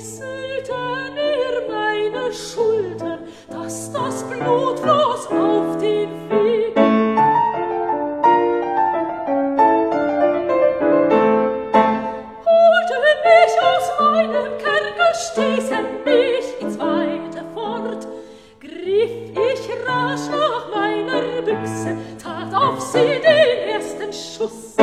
fesselten er meine Schultern, dass das Blut floss auf den Weg. Holte mich aus meinem Kerker, stieß er mich ins Weite fort, griff ich rasch nach meiner Büchse, tat auf sie den ersten Schuss.